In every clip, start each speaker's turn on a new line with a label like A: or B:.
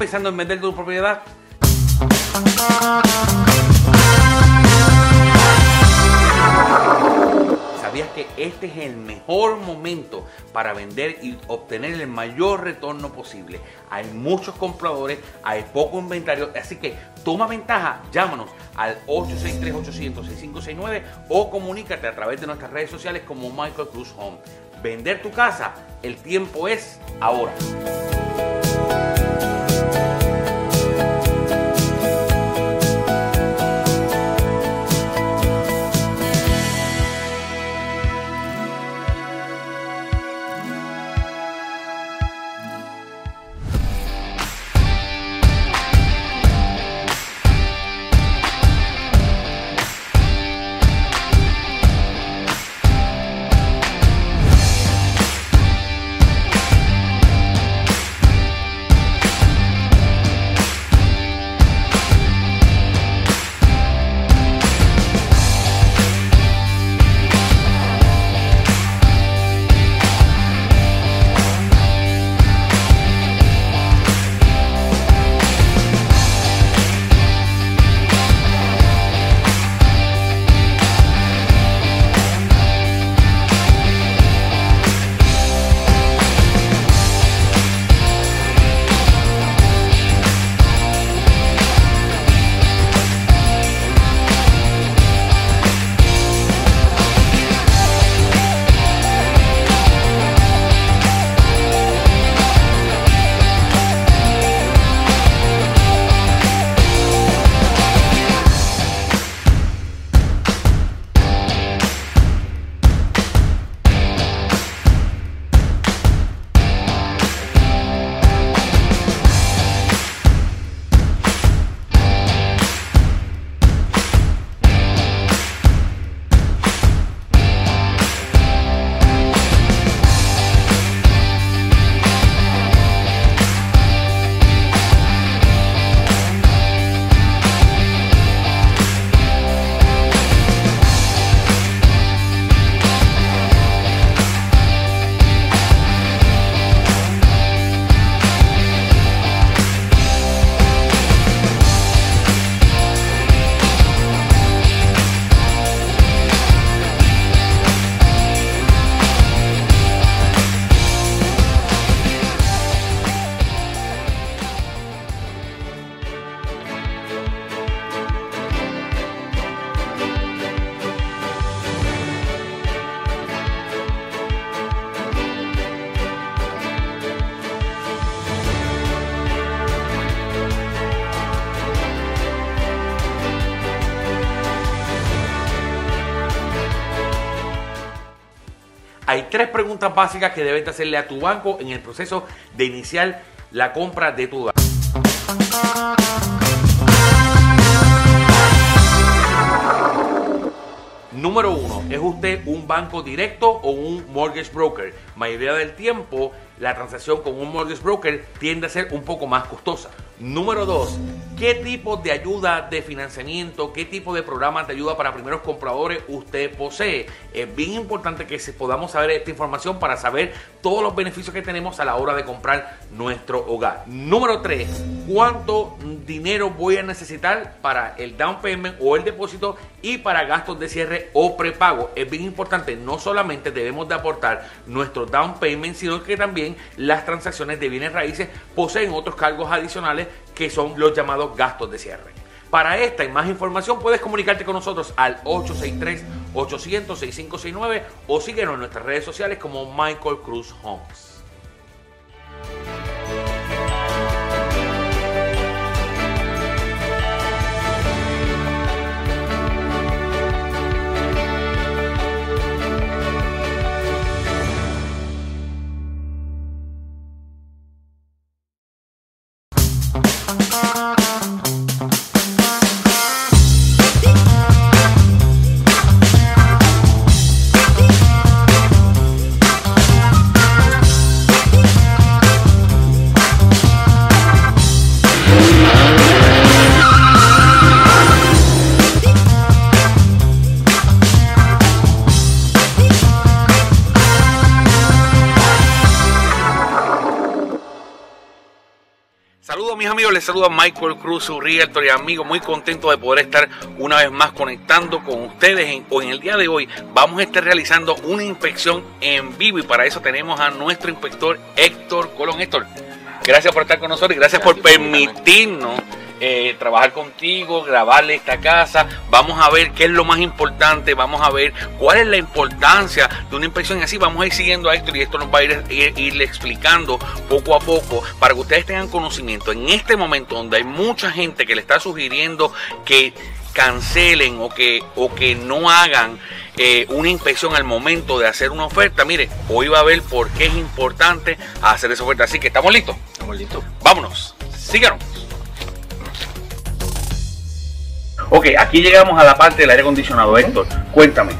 A: ¿Estás pensando en vender tu propiedad? ¿Sabías que este es el mejor momento para vender y obtener el mayor retorno posible? Hay muchos compradores, hay poco inventario, así que toma ventaja, llámanos al 863-800-6569 o comunícate a través de nuestras redes sociales como Michael Cruz Home. Vender tu casa, el tiempo es ahora. Hay tres preguntas básicas que debes hacerle a tu banco en el proceso de iniciar la compra de tu banco. Número uno, ¿es usted un banco directo o un mortgage broker? Mayoría del tiempo, la transacción con un mortgage broker tiende a ser un poco más costosa. Número dos, ¿qué tipo de ayuda de financiamiento, qué tipo de programas de ayuda para primeros compradores usted posee? Es bien importante que podamos saber esta información para saber todos los beneficios que tenemos a la hora de comprar nuestro hogar. Número tres, ¿cuánto dinero voy a necesitar para el down payment o el depósito y para gastos de cierre o prepago? Es bien importante, no solamente debemos de aportar nuestro down payment, sino que también las transacciones de bienes raíces poseen otros cargos adicionales que son los llamados gastos de cierre. Para esta y más información puedes comunicarte con nosotros al 863-800-6569 o síguenos en nuestras redes sociales como Michael Cruz Homes. Saludos mis amigos, les saluda Michael Cruz, su realtor y amigo, muy contento de poder estar una vez más conectando con ustedes. En, en el día de hoy vamos a estar realizando una inspección en vivo y para eso tenemos a nuestro inspector Héctor Colón. Héctor, gracias por estar con nosotros y gracias, por permitirnos eh, trabajar contigo, grabarle esta casa. Vamos a ver qué es lo más importante, vamos a ver cuál es la importancia de una inspección y así vamos a ir siguiendo a esto y esto nos va a ir, ir, explicando poco a poco para que ustedes tengan conocimiento. En este momento donde hay mucha gente que le está sugiriendo que cancelen o que, o que no hagan eh, una inspección al momento de hacer una oferta, mire, hoy va a ver por qué es importante hacer esa oferta. Así que estamos listos.
B: Estamos listos.
A: Vámonos. Síganos. Ok, aquí llegamos a la parte del aire acondicionado. Héctor, cuéntame,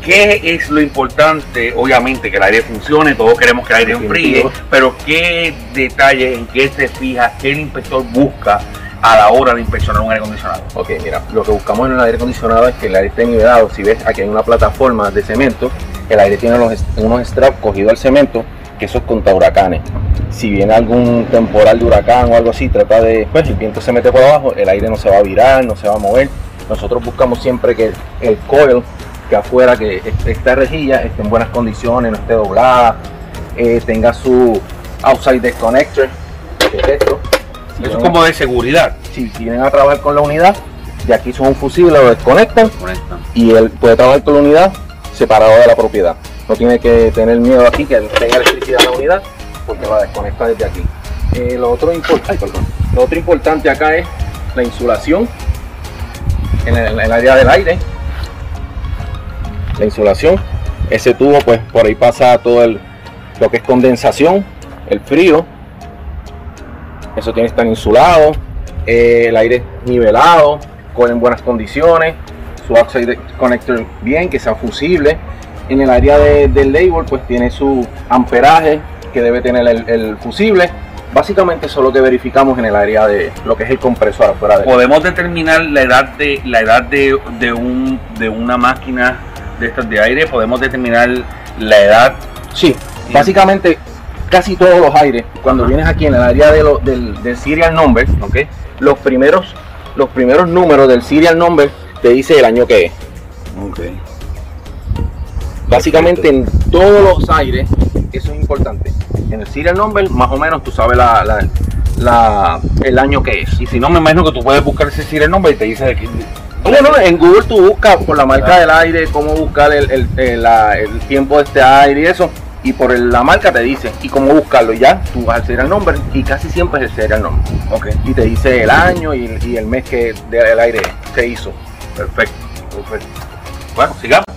A: ¿qué es lo importante? Obviamente que el aire funcione, todos queremos que el aire enfríe, pero ¿qué detalle, en qué se fija, qué el inspector busca a la hora de inspeccionar un aire acondicionado?
B: Ok, mira, lo que buscamos en el aire acondicionado es que el aire esté nivelado. Si ves, aquí hay una plataforma de cemento, el aire tiene unos straps cogidos al cemento, que eso es contra huracanes si viene algún temporal de huracán o algo así, trata de, pues el viento se mete por abajo, el aire no se va a virar, no se va a mover. Nosotros buscamos siempre que el coil, que afuera, que esta rejilla esté en buenas condiciones, no esté doblada, eh, tenga su outside disconnector,
A: que es esto. Eso es como de seguridad.
B: Si, vienen a trabajar con la unidad, de aquí son un fusible, lo desconectan y él puede trabajar con la unidad separado de la propiedad. No tiene que tener miedo aquí que tenga electricidad la unidad porque la desconecta desde aquí. Eh, lo, otro lo otro importante acá es la insulación en el, área del aire. La insulación. Ese tubo, pues por ahí pasa todo el, lo que es condensación, el frío. Eso tiene que estar insulado. Eh, el aire nivelado, con en buenas condiciones. Su oxide connector bien, que sea fusible. En el área del label, pues tiene su amperaje, que debe tener el, fusible. Básicamente eso es lo que verificamos en el área de lo que es el compresor afuera de
A: Podemos determinar la edad de la edad de, de, un, de una máquina de estas de aire, podemos determinar la edad.
B: Sí, básicamente casi todos los aires, cuando vienes aquí en el área de del, serial number, ¿okay? los primeros los primeros números del serial number te dice el año que es. Okay. Básicamente en todos los aires eso es importante. En el serial number, más o menos tú sabes la, el año que es.
A: Y si no, me imagino que tú puedes buscar ese serial number y te dice de qué.
B: Bueno, en Google tú buscas por la marca del aire, cómo buscar el, tiempo de este aire y eso. Y por la marca te dice, y cómo buscarlo. Ya tú vas al serial number y casi siempre es el serial number. Okay. Y te dice el año y, el mes que el aire se hizo.
A: Perfecto, perfecto. Bueno, sigamos.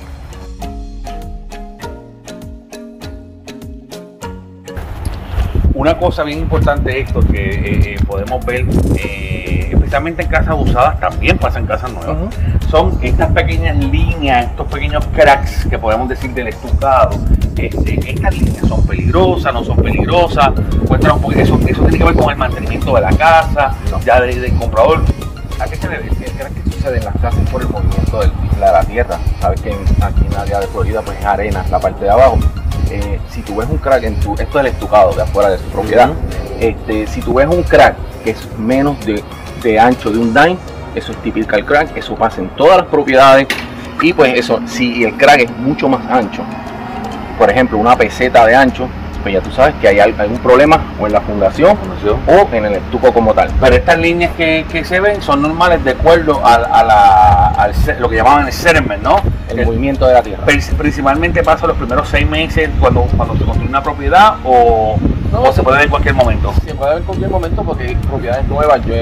A: Una cosa bien importante esto que eh, eh, podemos ver, eh, especialmente en casas usadas, también pasa en casas nuevas, son estas pequeñas líneas, estos pequeños cracks que podemos decir del estucado. Este, estas líneas son peligrosas, no son peligrosas. Cuéntanos un poquito, eso, eso tiene que ver con el mantenimiento de la casa, ya del comprador. ¿A qué se debe?
B: ¿Qué sucede en las casas por el movimiento de la tierra? Sabes que aquí en el área de Florida pues es arena la parte de abajo eh, si tú ves un crack en tu, esto es el estucado de afuera de su propiedad, este, si tú ves un crack que es menos de, ancho de un dime, eso es typical crack, eso pasa en todas las propiedades y pues eso, si el crack es mucho más ancho, por ejemplo una peseta de ancho, pues ya tú sabes que hay algún problema o en la fundación o en el estuco como tal.
A: Pero estas líneas que, se ven son normales de acuerdo a, a lo que llamaban el sediment, ¿no?
B: El, movimiento de la tierra.
A: Principalmente pasa los primeros seis meses cuando, cuando se construye una propiedad o, se puede ver en cualquier momento.
B: Se puede ver en cualquier momento porque hay propiedades nuevas, yo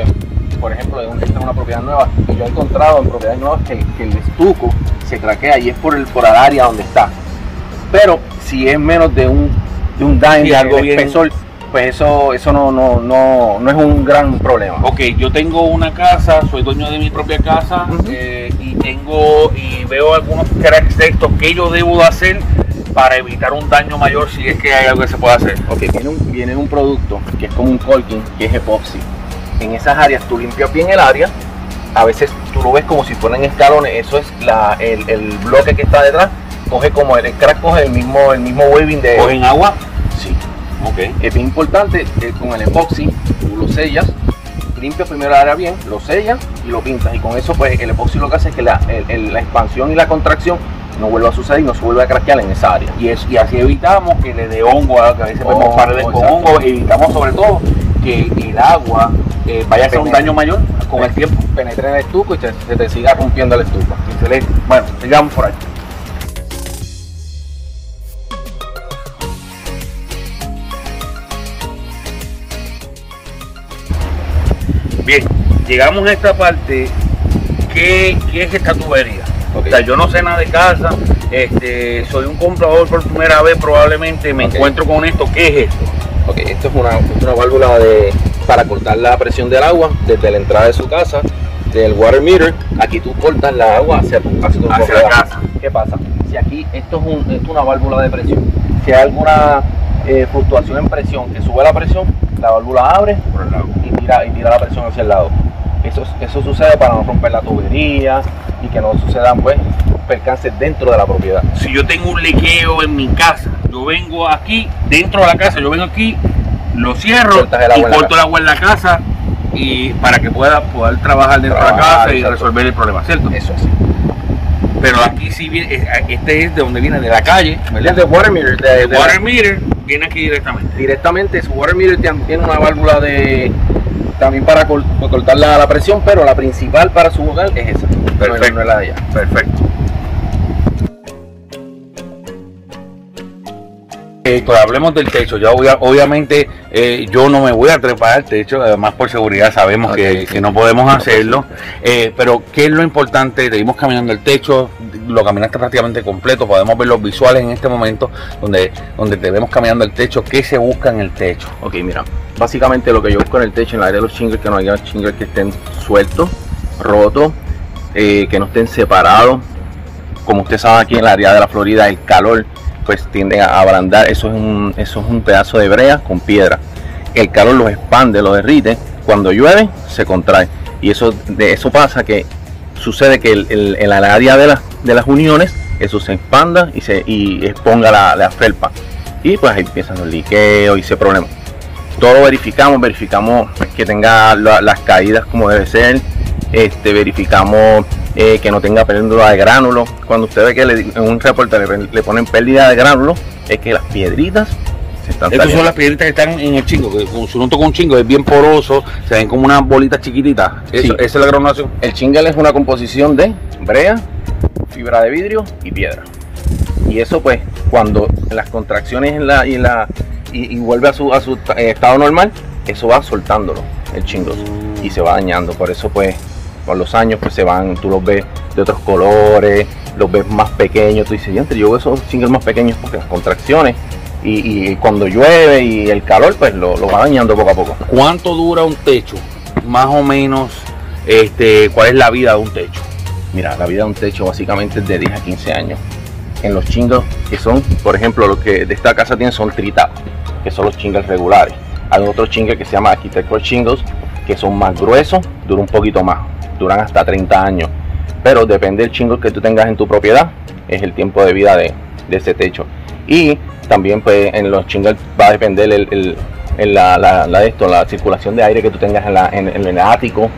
B: por ejemplo, de un, esta una propiedad nueva, yo he encontrado en propiedades nuevas que, el estuco se craquea y es por el, por el área donde está. Pero si es menos de un de un daño, de algo bien, espesor, pues eso, eso no, no, no, no es un gran problema.
A: Ok, yo tengo una casa, soy dueño de mi propia casa eh, y tengo y veo algunos cracks de estos que yo debo hacer para evitar un daño mayor si es que hay algo que se pueda hacer.
B: Ok, viene un, viene un producto que es como un caulking, que es epoxi. En esas áreas tú limpias bien el área, a veces tú lo ves como si fueran escalones, eso es la, el, el bloque que está detrás coge como el, crack coge el mismo el mismo waving de
A: ¿Coge en agua?
B: Sí. Okay. Es bien importante que con el epoxi tú lo sellas, limpias primero el área bien, lo sellas y lo pintas. Y con eso pues el epoxi lo que hace es que la, la expansión y la contracción no vuelva a suceder y no se vuelva a craquear en esa área.
A: Y, es, y así evitamos que le dé hongo, a, que a veces vemos paredes con hongo, evitamos sobre todo que el agua eh, vaya a hacer un daño mayor con el tiempo.
B: Penetre en el estuco y se, te siga rompiendo el estuco.
A: Excelente. Bueno, sigamos por ahí. Bien, llegamos a esta parte. ¿Qué, qué es esta tubería? O sea, yo no sé nada de casa, este, soy un comprador por primera vez, probablemente me encuentro con esto. ¿Qué es esto?
B: Ok, esto es una, una válvula de, para cortar la presión del agua desde la entrada de su casa, del water meter. Aquí tú cortas la agua hacia tu, hacia tu
A: hacia la casa.
B: ¿Qué pasa? Si aquí esto es, un, es una válvula de presión, si hay alguna eh, fluctuación en presión que sube la presión, la válvula abre y tira, la presión hacia el lado. Eso, eso sucede para no romper la tubería y que no sucedan pues percances dentro de la propiedad.
A: Si yo tengo un liqueo en mi casa, yo vengo aquí, dentro de la casa, yo vengo aquí, lo cierro y corto el agua en la casa y para que pueda poder trabajar dentro de la casa y resolver el problema, ¿cierto?
B: Eso es.
A: Pero aquí sí viene, este es de donde viene, de la calle,
B: ¿verdad? De water meter.
A: De, water meter viene aquí directamente.
B: Directamente, su water meter tiene una válvula de también para cortar la, presión, pero la principal para su hogar es esa.
A: Perfecto. No es la de allá. Perfecto. Eh, pues hablemos del techo. Ya obviamente eh, yo no me voy a trepar al techo, además por seguridad sabemos que, no podemos hacerlo. Eh, pero ¿qué es lo importante? Seguimos caminando el techo, lo caminaste prácticamente completo, podemos ver los visuales en este momento donde, donde te vemos caminando el techo. ¿Qué se busca en el techo?
B: Ok, mira, básicamente lo que yo busco en el techo, en la área de los shingles, que no haya shingles que estén sueltos, rotos, que no estén separados. Como usted sabe aquí en la área de la Florida, el calor pues tiende a ablandar. Eso es un, eso es un pedazo de brea con piedra. El calor los expande, los derrite. Cuando llueve, se contrae. Y eso, de eso pasa que sucede que el, en la área de, de las uniones, eso se expanda y se y exponga la, felpa. Y pues ahí empiezan los liqueos y ese problema. Todo verificamos, verificamos que tenga las caídas como debe ser. Este, verificamos eh, que no tenga pérdida de gránulos. Cuando usted ve que en un reporte le, ponen pérdida de gránulos, es que las piedritas
A: se están Estas son las piedritas que están en el chingo, que si uno toca un chingo es bien poroso, se ven como unas bolitas chiquititas.
B: Esa es la granulación. El chingle es una composición de brea, fibra de vidrio y piedra. Y eso pues cuando las contracciones en la, y, la, y, vuelve a su, a su eh, estado normal, eso va soltándolo, el chingo, y se va dañando. Por eso pues con los años pues se van, tú los ves de otros colores, los ves más pequeños, tú dices, yo veo esos singles más pequeños porque las contracciones y, cuando llueve y el calor pues lo, va dañando poco a poco.
A: ¿Cuánto dura un techo? Más o menos, este, ¿cuál es la vida de un techo?
B: Mira, la vida de un techo básicamente es de 10 a 15 años. En los chingos que son, por ejemplo, los que de esta casa tienen son tritados, que son los chingles regulares. Hay otro chingle que se llama Architectural Shingles, que son más gruesos, dura un poquito más duran hasta 30 años. Pero depende del chingo que tú tengas en tu propiedad, es el tiempo de vida de, ese techo. Y también pues en los chingles va a depender el, la, la, esto, la circulación de aire que tú tengas en, el ático,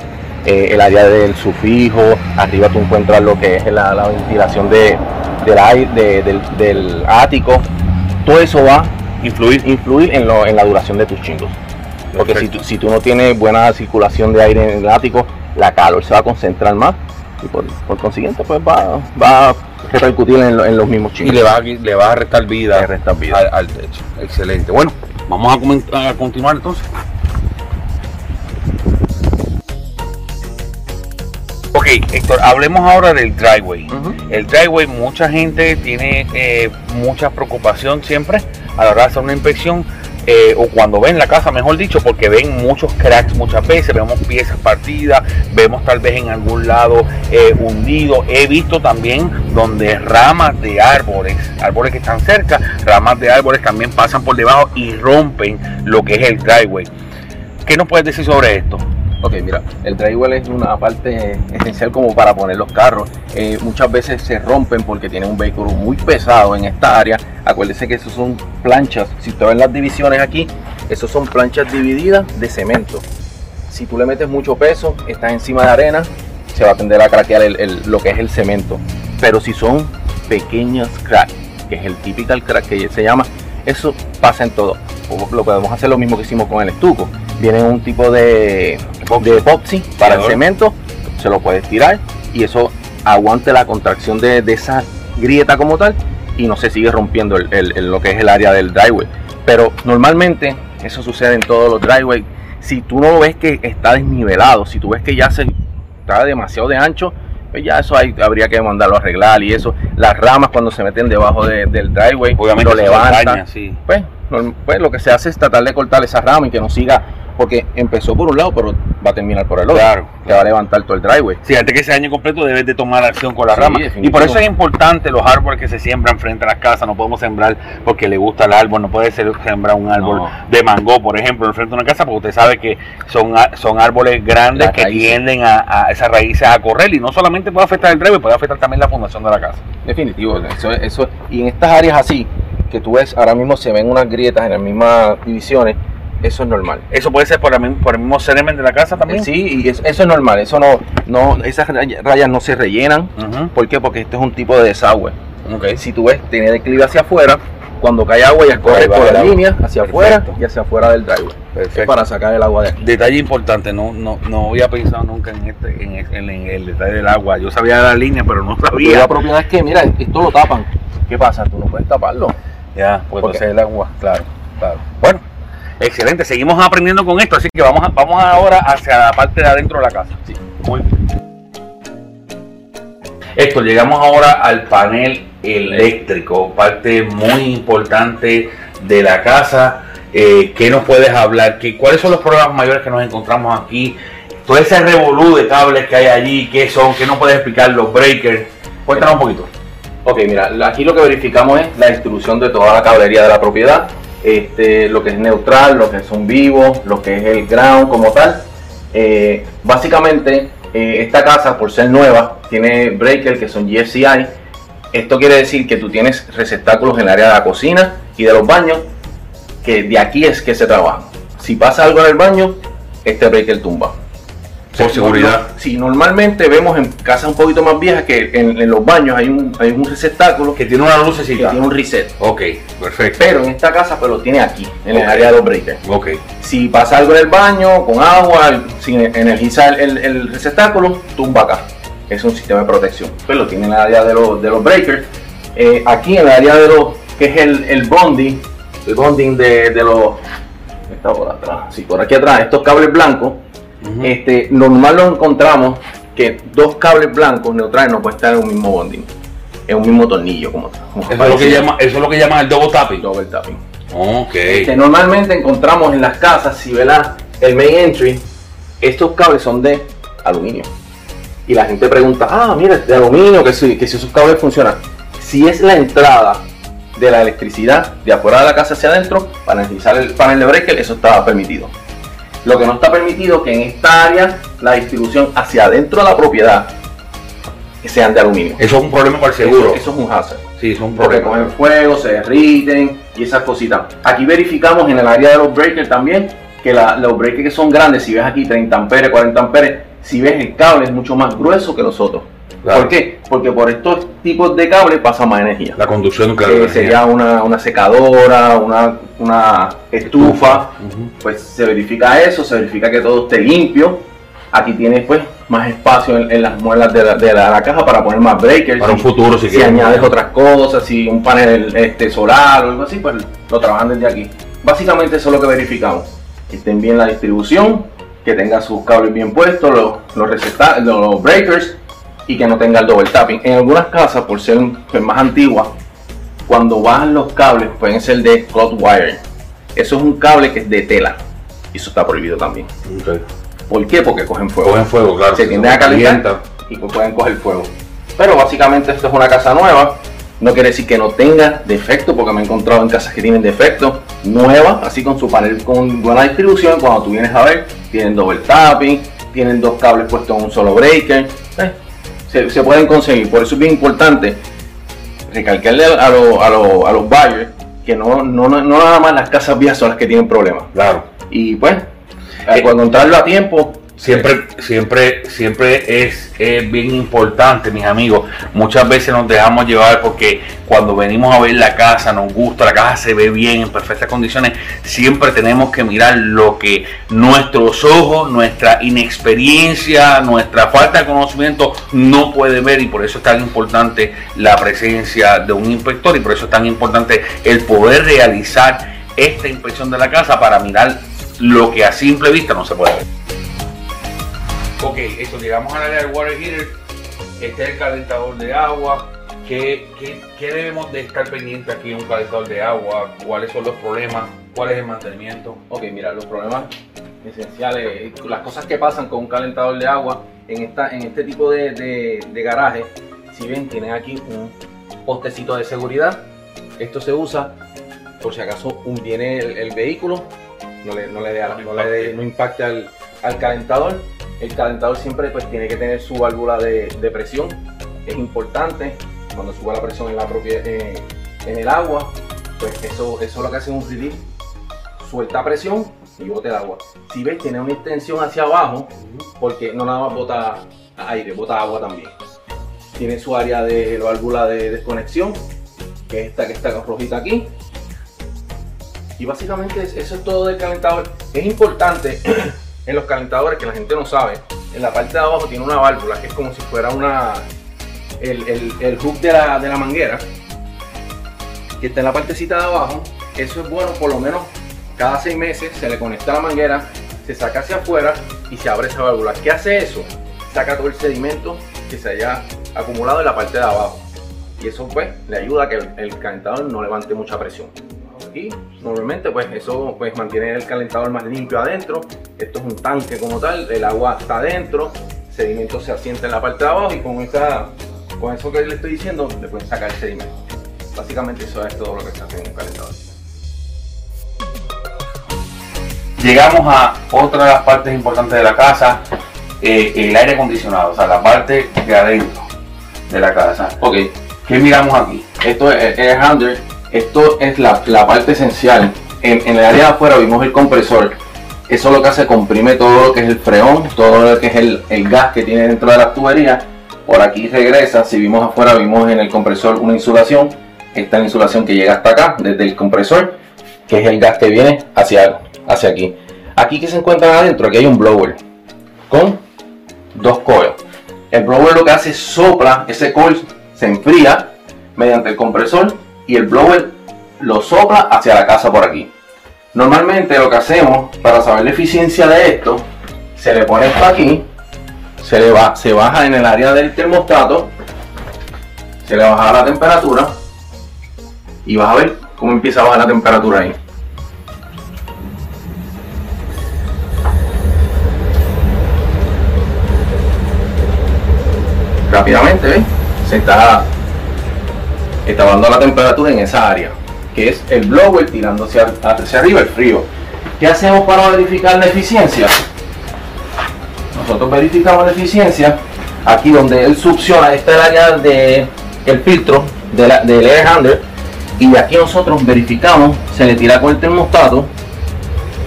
B: eh, el área del sufijo, arriba tú encuentras lo que es la, ventilación de, del aire del, ático. Todo eso va a influir, influir en, lo, en la duración de tus chingos. Porque si tú, si tú no tienes buena circulación de aire en el ático, la calor se va a concentrar más y por, consiguiente pues va, va a repercutir en, los mismos chicos.
A: Y le va, le va a restar vida, Al, techo. Excelente. Bueno, vamos a, a continuar entonces. Ok, Héctor, hablemos ahora del driveway. El driveway, mucha gente tiene eh, mucha preocupación siempre a la hora de hacer una inspección eh, o cuando ven la casa, mejor dicho, porque ven muchos cracks muchas veces, vemos piezas partidas, vemos tal vez en algún lado eh, hundido. He visto también donde ramas de árboles, árboles que están cerca, ramas de árboles también pasan por debajo y rompen lo que es el driveway. ¿Qué nos puedes decir sobre esto?
B: Ok, mira, el drywall es una parte esencial como para poner los carros. Eh, muchas veces se rompen porque tienen un vehículo muy pesado en esta área. Acuérdense que esos son planchas. Si usted ven las divisiones aquí, esos son planchas divididas de cemento. Si tú le metes mucho peso, estás encima de arena, se va a tender a craquear lo que es el cemento. Pero si son pequeños cracks, que es el typical crack que se llama, eso pasa en todo. Lo podemos hacer lo mismo que hicimos con el estuco. Viene un tipo de, de epoxi para el cemento, se lo puedes tirar y eso aguante la contracción de, de esa grieta como tal y no se sigue rompiendo el- el- el- lo que es el área del driveway. Pero normalmente eso sucede en todos los driveways. Si tú no ves que está desnivelado, si tú ves que ya se está demasiado de ancho, pues ya eso hay- habría que mandarlo a arreglar y eso. Las ramas cuando se meten debajo de- del driveway,
A: Obviamente
B: lo levantan.
A: daña, sí.
B: Pues, pues lo que se hace es tratar de cortar esa rama y que no siga, porque empezó por un lado, pero va a terminar por el otro.
A: Claro,
B: Que va a levantar todo el driveway.
A: Sí, antes que ese año completo debes de tomar acción con la
B: Sí,
A: rama.
B: definitivo.
A: Y por eso es importante los árboles que se siembran frente a las casas. No podemos sembrar porque le gusta el árbol. No puede ser sembrar un árbol
B: No.
A: de mango, por ejemplo, en frente a una casa, porque usted sabe que son, son árboles grandes
B: Las
A: que tienden a, a esas raíces a correr. Y no solamente puede afectar el drive, puede afectar también la fundación de la casa.
B: Definitivo, eso, eso. Y en estas áreas así, que tú ves, ahora mismo se ven unas grietas en las mismas divisiones, eso es normal.
A: Eso puede ser por, la misma- por el mismo sedimento de la casa también.
B: Sí, y eso, eso es normal, eso no, no, esas raya- rayas no se rellenan.
A: Ujú.
B: ¿Por qué? Porque este es un tipo de desagüe. Si tú ves, tiene declive hacia afuera, cuando cae agua ya corre por la línea hacia afuera y hacia afuera del driveway. Es
A: Perfecto.
B: para sacar el agua de aquí.
A: Detalle importante, no, no, no había pensado nunca en, este, en, el- en el detalle del agua. Yo sabía la línea, pero no sabía.
B: la propiedad es que, mira, esto lo tapan. ¿Qué pasa? Tú no puedes taparlo.
A: Ya, pues
B: Porque
A: entonces-
B: el agua, claro, claro.
A: Bueno, excelente. Seguimos aprendiendo con esto, así que vamos, a- vamos ahora hacia la parte de adentro de la casa.
B: Sí.
A: Muy bien. Héctor, llegamos ahora al panel eléctrico, parte muy importante de la casa. Eh, ¿Qué nos puedes hablar? ¿Qué, ¿Cuáles son los problemas mayores que nos encontramos aquí? Todo ese revolú de cables que hay allí, ¿qué son? ¿Qué nos puedes explicar? Los breakers. Cuéntanos un poquito.
B: Ok, mira, aquí lo que verificamos es la distribución de toda la cablería de la propiedad, este, lo que es neutral, lo que son vivos, lo que es el ground como tal. Eh, básicamente, eh, esta casa, por ser nueva, tiene breakers que son GFCI. Esto quiere decir que tú tienes receptáculos en el área de la cocina y de los baños, que de aquí es que se trabaja. Si pasa algo en el baño, este breaker tumba.
A: Por seguridad.
B: Si normalmente vemos en casas un poquito más viejas que en, en los baños hay un, hay un receptáculo
A: Que tiene una
B: que
A: lucecita.
B: tiene un reset.
A: Ok, perfecto.
B: Pero en esta casa pues lo tiene aquí, en el área de los breakers.
A: Ok.
B: Si pasa algo en el baño, con agua, si energiza el, el- el receptáculo, tumba acá. Es un sistema de protección. Pues lo tiene en el área de los, de los breakers. Eh, aquí en el área de los, que es el, el bonding, el bonding de, de los, está por atrás, sí, por aquí atrás, estos cables blancos, Este, normal lo encontramos que dos cables blancos neutrales no pueden estar en un mismo bonding, en un mismo tornillo como, como
A: Eso es, lo que llama, eso es lo que llaman el double tapping.
B: double tapping.
A: Ok.
B: Que normalmente encontramos en las casas, si verás el main entry, estos cables son de aluminio. Y la gente pregunta, ah, mira, de aluminio, que si, que si esos cables funcionan. Si es la entrada de la electricidad de afuera de la casa hacia adentro, para energizar el panel de breaker, eso está permitido. Lo que no está permitido que en esta área la distribución hacia adentro de la propiedad que sean de aluminio.
A: Eso es un problema para el seguro.
B: Eso, eso es un hazard
A: sí, es un
B: porque
A: problema.
B: cogen fuego, se derriten y esas cositas. Aquí verificamos en el área de los breakers también que la- los breakers que son grandes, si ves aquí 30 amperes, 40 amperes, si ves el cable es mucho más grueso que los otros.
A: Claro.
B: ¿Por qué? Porque por estos tipos de cables pasa más energía.
A: La conducción, claro. La
B: sería una, una secadora, una, una estufa, pues se verifica eso, se verifica que todo esté limpio. Aquí tienes pues más espacio en, en las muelas de la, de la- la caja para poner más breakers.
A: Para un
B: Y-
A: futuro, si
B: si añades otras cosas, si un panel este, solar o algo así, pues lo trabajan desde aquí. Básicamente eso es lo que verificamos. Que estén bien la distribución, que tenga sus cables bien puestos, los, los, los breakers y que no tenga el double tapping. En algunas casas, por ser pues, más antiguas, cuando bajan los cables pueden ser de cloth wire. Eso es un cable que es de tela y eso está prohibido también.
A: Ok.
B: ¿Por qué? Porque cogen fuego
A: Cogen fuego, claro.
B: se tienden a calentar y pues pueden coger fuego. Pero básicamente esto es una casa nueva. No quiere decir que no tenga defecto, porque me he encontrado en casas que tienen defecto nueva, así con su panel con buena distribución. Cuando tú vienes a ver, tienen double tapping, tienen dos cables puestos en un solo breaker. Eh, se, se pueden conseguir, por eso es bien importante recalcarle a, lo- a lo- a los buyers que no, no, no, nada más las casas viejas son las que tienen problemas.
A: Claro.
B: Y pues,
A: Eh,
B: cuando encontrarlo a tiempo,
A: Siempre, siempre, siempre es, es bien importante, mis amigos. Muchas veces nos dejamos llevar porque cuando venimos a ver la casa, nos gusta, la casa se ve bien, en perfectas condiciones. Siempre tenemos que mirar lo que nuestros ojos, nuestra inexperiencia, nuestra falta de conocimiento no puede ver. Y por eso es tan importante la presencia de un inspector y por eso es tan importante el poder realizar esta inspección de la casa para mirar lo que a simple vista no se puede ver. Ok, eso, llegamos al área del water heater. Este es el calentador de agua. ¿Qué, qué, qué debemos de estar pendiente aquí en un calentador de agua? ¿Cuáles son los problemas? ¿Cuál es el mantenimiento?
B: Ok, mira, los problemas esenciales, las cosas que pasan con un calentador de agua en, esta, en este tipo de, de- de garaje, si ven, tienen aquí un postecito de seguridad. Esto se usa por si acaso un, viene el, el vehículo, no le, no le, no le no impacte al, al calentador. El calentador siempre pues, tiene que tener su válvula de, presión. Es importante cuando suba la presión en, la propia, eh, en el agua, pues eso, eso lo que hace es un relief suelta presión y bote el agua. Si ves, tiene una extensión hacia abajo, porque no nada más bota aire, bota agua también. Tiene su área de válvula de desconexión, que es esta que está rojita aquí. Y básicamente es- eso es todo del calentador. Es importante en los calentadores que la gente no sabe. En la parte de abajo tiene una válvula que es como si fuera una el, el- el hook de la, de la manguera que está en la partecita de abajo. Eso es bueno por lo menos cada seis meses se le conecta la manguera, se saca hacia afuera y se abre esa válvula. ¿Qué hace eso? Saca todo el sedimento que se haya acumulado en la parte de abajo. Y eso pues le ayuda a que el, el calentador no levante mucha presión. Normalmente pues eso pues mantiene el calentador más limpio adentro. Esto es un tanque como tal, el agua está adentro, el sedimento se asienta en la parte de abajo y con, esa, con eso que le estoy diciendo le pueden sacar el sedimento. Básicamente eso es todo lo que se hace en un calentador.
A: Llegamos a otra de las partes importantes de la casa, eh, el aire acondicionado, o sea, la parte de adentro de la casa.
B: Ok,
A: ¿Qué miramos aquí?
B: esto es air handler, esto es la, la parte esencial. En, en el área de afuera vimos el compresor. Eso lo que hace comprime todo lo que es el freón, todo lo que es el, el gas que tiene dentro de las tuberías. Por aquí regresa, si vimos afuera, vimos en el compresor una insulación. Esta es la insulación que llega hasta acá, desde el compresor, que es el gas que viene hacia, hacia aquí. Aquí que se encuentran adentro, aquí hay un blower con dos coils. El blower lo que hace es sopla, ese coil se enfría mediante el compresor y el blower lo sopla hacia la casa por aquí. Normalmente lo que hacemos para saber la eficiencia de esto, se le pone esto aquí, se le va, se baja en el área del termostato, se le baja la temperatura y vas a ver cómo empieza a bajar la temperatura ahí. Rápidamente, ¿ves? Se está está dando la temperatura en esa área, que es el blower tirando hacia, hacia arriba el frío. ¿Qué hacemos para verificar la eficiencia? Nosotros verificamos la eficiencia aquí donde él succiona, está el área de el filtro de la- del air handler y de aquí nosotros verificamos, se le tira con el termostato,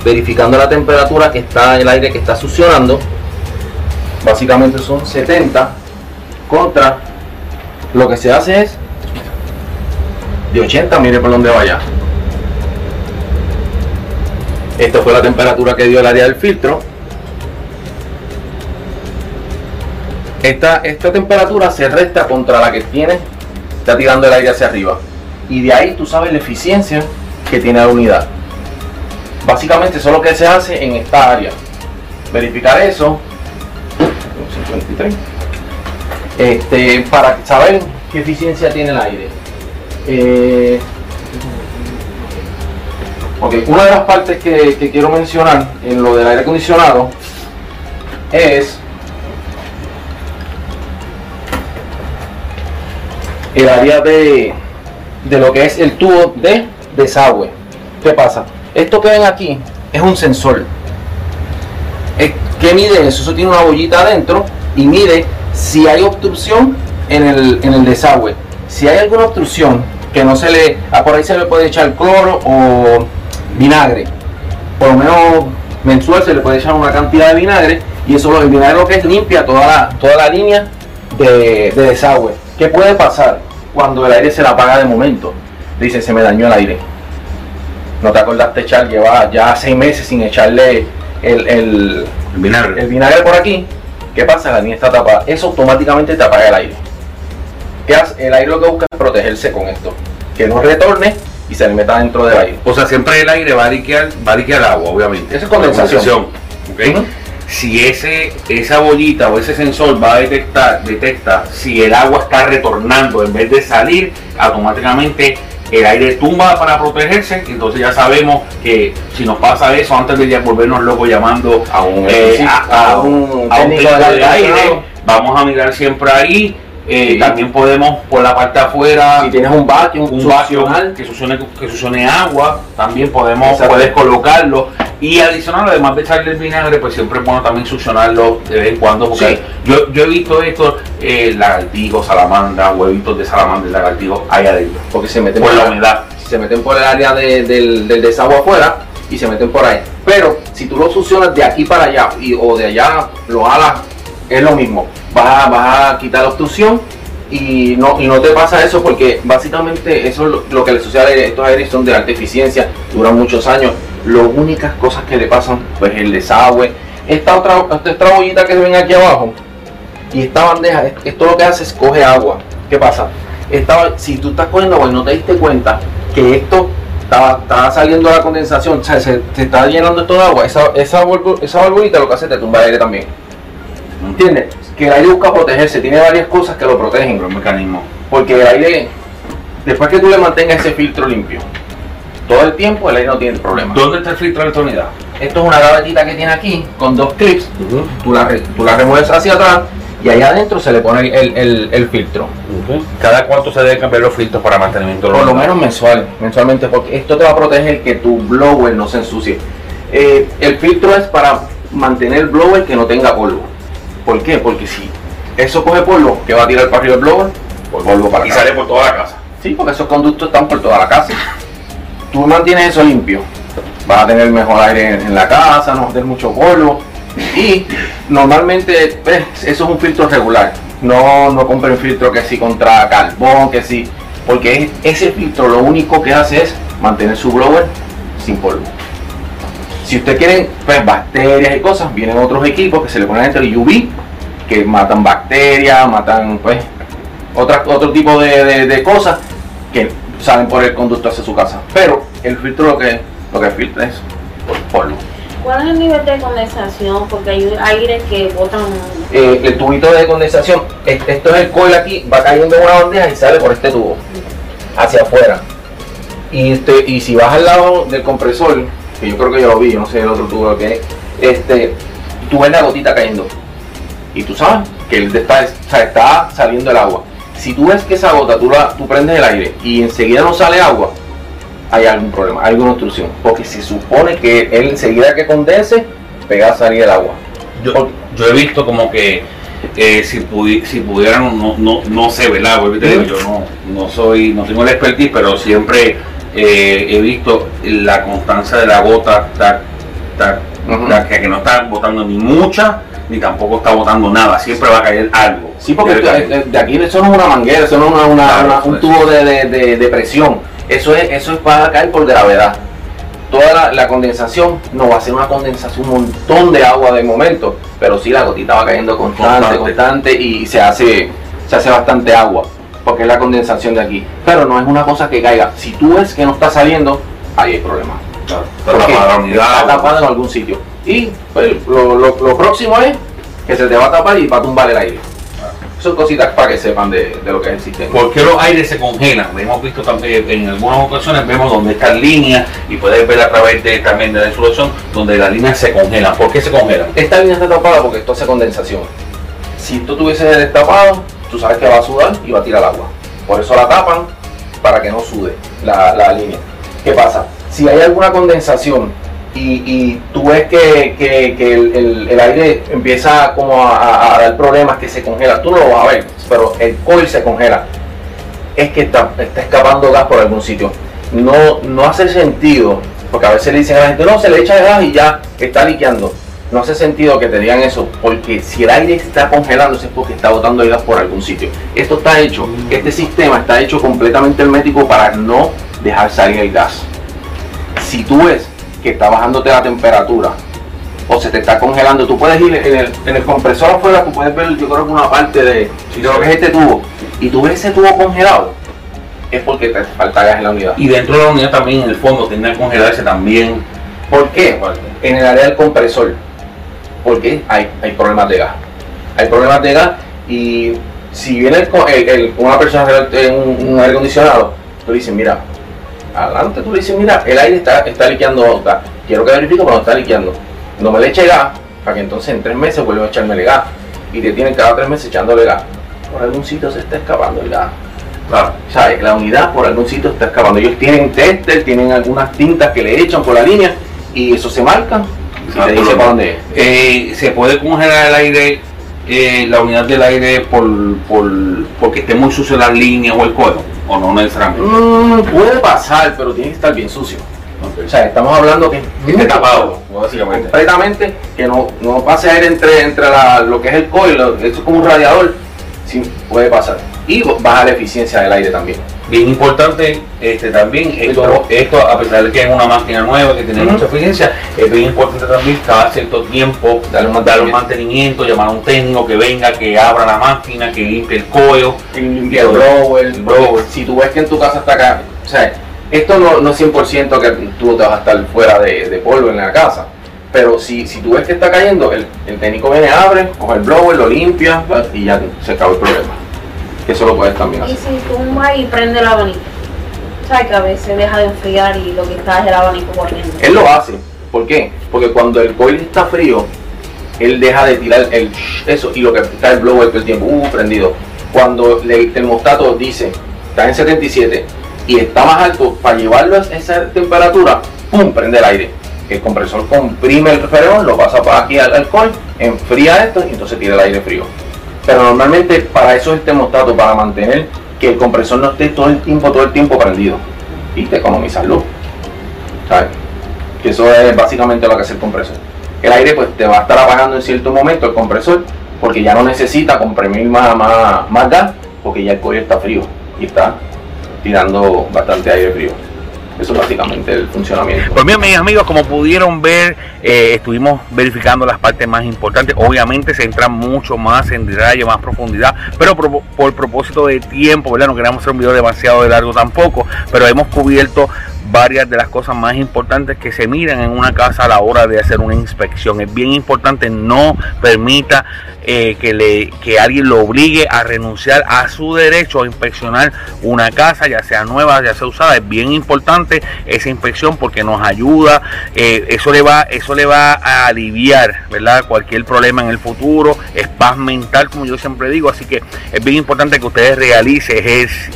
B: verificando la temperatura que está el aire que está succionando. Básicamente son 70 contra lo que se hace es de 80, mire por dónde vaya. Esta fue la temperatura que dio el área del filtro. Esta, esta temperatura se resta contra la que tiene, está tirando el aire hacia arriba. Y de ahí tú sabes la eficiencia que tiene la unidad. Básicamente eso es lo que se hace en esta área. Verificar eso. 53. Este, para saber qué eficiencia tiene el aire. Eh, una de las partes que, que quiero mencionar en lo del aire acondicionado es el área de, de lo que es el tubo de desagüe. ¿Qué pasa? Esto que ven aquí es un sensor. ¿Qué mide eso? Eso tiene una bollita adentro y mide si hay obstrucción en el, en el desagüe. Si hay alguna obstrucción que no se le, a por ahí se le puede echar cloro o vinagre. Por lo menos mensual se le puede echar una cantidad de vinagre y eso el vinagre lo que es limpia toda la, toda la línea de, de desagüe. ¿Qué puede pasar cuando el aire se la apaga de momento? Dice, se me dañó el aire. No te acordaste echar, lleva ya seis meses sin echarle el, el,
A: El vinagre.
B: el vinagre por aquí. ¿Qué pasa? La línea está tapada. Eso automáticamente te apaga el aire. ¿Qué hace? El aire lo que busca es protegerse con esto. Que no retorne y se le meta dentro del aire.
A: O sea, siempre el aire va a liquear, va a liquear agua, obviamente.
B: Eso es condensación.
A: Si ese, esa bollita o ese sensor va a detectar, detecta si el agua está retornando en vez de salir, automáticamente el aire tumba para protegerse. Entonces ya sabemos que si nos pasa eso, antes de ya volvernos locos llamando
B: A un,
A: eh, a, a un, a un
B: técnico
A: de aire. vamos a mirar siempre ahí. Eh. También podemos por la parte de afuera
B: Si tienes un vacuum,
A: un vacío que succione, que succione agua, también podemos,
B: Exacto.
A: puedes colocarlo. Y adicional, además de echarle el vinagre, pues siempre es bueno también succionarlo de vez en cuando, porque
B: Sí.
A: yo, yo he visto esto, eh, lagartijos, salamandra, huevitos de salamandra y lagartijos ahí adentro,
B: porque se meten
A: por la humedad.
B: se meten por el área de- del, del desagüe afuera y se meten por ahí. Pero si tú lo succionas de aquí para allá y, o de allá lo alas, es lo mismo. Vas a, vas a quitar la obstrucción y no, y no te pasa eso porque básicamente eso es lo, que le sucede a. Estos aires son de alta eficiencia, duran muchos años. Las únicas cosas que le pasan, pues el desagüe. Esta otra, esta bollita que ven aquí abajo y esta bandeja, es- esto lo que hace es coge agua. ¿Qué pasa? Esta, si tú estás cogiendo agua y no te diste cuenta que esto estaba, estaba saliendo la condensación, o sea, se, se está llenando esto de agua, esa, esa, esa valvulita lo que hace es te tumba aire también. ¿Entiendes? Que el aire busca protegerse, tiene varias cosas que lo protegen.
A: Pero el mecanismo.
B: Porque el aire, después que tú le mantengas ese filtro limpio, todo el tiempo el aire no tiene problema.
A: ¿Dónde está el filtro de electronidad?
B: Esto es una gavetita que tiene aquí con dos clips. Tú la, re- tú la remueves hacia atrás y ahí adentro se le pone el, el- el filtro.
A: ¿Cada cuánto se deben cambiar los filtros para mantenimiento
B: Por lo menos mensual, mensualmente, porque esto te va a proteger que tu blower no se ensucie. Eh, el filtro es para mantener el blower que no tenga polvo. ¿Por qué? Porque si eso coge polvo, ¿qué va a tirar para arriba el blower? Polvo para
A: Y sale por toda la casa.
B: Sí, porque esos conductos están por toda la casa. Tú mantienes eso limpio, vas a tener mejor aire en, en la casa, no vas a tener mucho polvo. Y normalmente pues, eso es un filtro regular. No, no compren filtro que sí contra carbón, que sí. Porque es- ese filtro lo único que hace es mantener su blower sin polvo. Si usted quiere pues, bacterias y cosas, vienen otros equipos que se le ponen dentro de UV, que matan bacterias, matan pues otras, otro tipo de, de- de cosas que salen por el conducto hacia su casa. Pero el filtro lo que, lo que filtra es polvo.
C: ¿Cuál es el nivel de condensación? Porque hay aire que botan.
B: Eh, el tubito de condensación, es- esto es el coil aquí, va cayendo en una bandeja y sale por este tubo hacia afuera. Y, este, y si vas al lado del compresor, que yo creo que yo lo vi, yo no sé el otro tubo que es, este, tú ves la gotita cayendo. Y tú sabes que el de está, está saliendo el agua. Si tú ves que esa gota, tú, la, tú prendes el aire y enseguida no sale agua, hay algún problema, hay alguna obstrucción. Porque se supone que él enseguida que condense, pega a salir el agua.
A: Yo, yo he visto como que eh, si, pudi- si pudieran, no, no, no te digo, yo no, no soy, no tengo la expertise, pero siempre eh, he visto la constancia de la gota, que, que no está botando ni mucha, ni tampoco está botando nada, siempre va a caer algo.
B: Sí, porque
A: caer.
B: eh, de aquí eso no es una manguera, eso no es una- una-
A: Claro,
B: una-
A: eso
B: un
A: es.
B: tubo de, de- de- de presión. Eso es, eso es para caer por gravedad. Toda la, la condensación no va a ser una condensación, un montón de agua de momento, pero sí la gotita va cayendo constante,
A: Constante.
B: constante, y se hace, se hace bastante agua, porque es la condensación de aquí. Pero no es una cosa que caiga. Si tú ves que no está saliendo, ahí hay problema.
A: Claro, está
B: Porque
A: unidad,
B: está
A: agua.
B: tapada en algún sitio. Y pues, lo, lo- lo próximo es que se te va a tapar y va a tumbar el aire. Son cositas para que sepan de, de lo que es el sistema.
A: ¿Por qué los aires se congelan? Hemos visto también en algunas ocasiones, vemos donde están líneas y puedes ver a través de, también de la insulación donde las líneas se congelan. ¿Por qué se congelan?
B: Esta línea está tapada porque esto hace condensación. Si esto tuviese destapado, tú sabes que va a sudar y va a tirar agua. Por eso la tapan para que no sude la, la línea. ¿Qué pasa? Si hay alguna condensación y, tú ves que, el, aire empieza como a, dar problemas, que se congela, tú no lo vas a ver, pero el coil se congela, es que está, está escapando gas por algún sitio. No, no hace sentido, porque a veces le dicen a la gente, no, se le echa gas y ya está liqueando. No hace sentido que te digan eso, porque si el aire está congelándose es porque está botando el gas por algún sitio. Esto está hecho, este sistema está hecho completamente hermético para no dejar salir el gas. Si tú ves que está bajándote la temperatura o se te está congelando, tú puedes ir en el, compresor afuera, tú puedes ver, yo creo que una parte de, si lo que es este tubo, y tú ves ese tubo congelado, es porque te falta gas en la unidad.
A: Y dentro de la unidad también, en el fondo, tiene que congelarse también.
B: ¿Por qué? En el área del compresor, porque hay, hay problemas de gas. Hay problemas de gas y si viene el, una persona en un, un aire acondicionado, tú dices, mira, adelante tú dices, mira, el aire está, está liqueando, quiero que verifique cuando está liqueando. No me le eche gas, para que entonces en tres meses vuelva a echarme gas. Y te tienen cada tres meses echándole gas. Por algún sitio se está escapando el gas. Claro. ¿Sabes? La unidad por algún sitio está escapando. Ellos tienen tester, tienen algunas tintas que le echan por la línea y eso se marca y te dice para dónde es.
A: Eh, se puede congelar el aire, eh, la unidad del aire por, por, porque esté muy sucio la línea o el cuero o no necesariamente?
B: Mm, puede pasar, pero tiene que estar bien sucio. O sea, estamos hablando que
A: esté tapado,
B: básicamente. Completamente, que no, no pase aire entre, entre lo que es el coil, esto es como un radiador, sí, puede pasar. Y baja la eficiencia del aire también.
A: Bien importante este, también, esto, esto. a pesar de que es una máquina nueva que tiene mucha eficiencia, es bien importante también cada cierto tiempo darle un, darle un mantenimiento, llamar a un técnico que venga, que abra la máquina, que limpie el coil,
B: limpie el blower. Si tú ves que en tu casa está acá, o sea, esto no, no es 100% que tú te vas a estar fuera de, polvo en la casa. Pero si, si tú ves que está cayendo, el, el técnico viene, abre, coge el blower, lo limpia y ya se acabó el problema eso lo puedes también hacer.
C: Y si tumba y prende el abanico, sabes que a veces deja de enfriar y lo que está es el abanico corriendo.
B: Él lo hace, ¿por qué? Porque cuando el coil está frío, él deja de tirar el eso y lo que está el blower todo el tiempo, uh, prendido. Cuando el termostato dice, está en 77 y está más alto, para llevarlo a esa temperatura, ¡pum! prende el aire. El compresor comprime el refrigerador, lo pasa para aquí al, al coil, enfría esto y entonces tira el aire frío. Pero normalmente para eso es el para mantener que el compresor no esté todo el tiempo, todo el tiempo prendido. Y te economizas luz. ¿Sabes? Que eso es básicamente lo que hace el compresor. El aire pues te va a estar apagando en cierto momento el compresor porque ya no necesita comprimir más, más, más gas porque ya el cuello está frío y está tirando bastante aire frío. Eso es básicamente el funcionamiento.
A: Pues bien, mis amigos, como pudieron ver, eh, estuvimos verificando las partes más importantes. Obviamente se entra mucho más en detalle, más profundidad, pero por, por propósito de tiempo, ¿verdad? No queremos hacer un video demasiado de largo tampoco, pero hemos cubierto varias de las cosas más importantes que se miran en una casa a la hora de hacer una inspección. Es bien importante, no permita eh, que, le, que alguien lo obligue a renunciar a su derecho a inspeccionar una casa, ya sea nueva, ya sea usada. Es bien importante esa inspección porque nos ayuda, eh, eso, le va, eso le va a aliviar ¿verdad? cualquier problema en el futuro, es paz mental, como yo siempre digo. Así que es bien importante que ustedes realicen,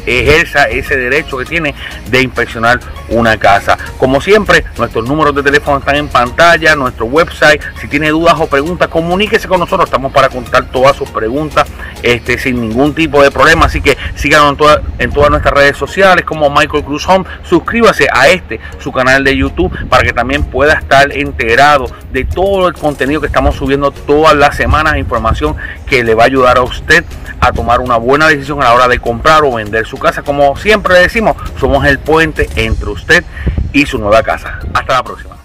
A: ejerza ese derecho que tiene de inspeccionar una casa. Como siempre, nuestros números de teléfono están en pantalla, nuestro website. Si tiene dudas o preguntas, comuníquese con nosotros. Estamos para contar todas sus preguntas este, sin ningún tipo de problema. Así que síganos en, en todas nuestras redes sociales como Michael Cruz Home. Suscríbase a este, su canal de YouTube, para que también pueda estar enterado de todo el contenido que estamos subiendo todas las semanas. Información que le va a ayudar a usted a tomar una buena decisión a la hora de comprar o vender su casa. Como siempre decimos, somos el puente entre usted y su nueva casa. Hasta la próxima.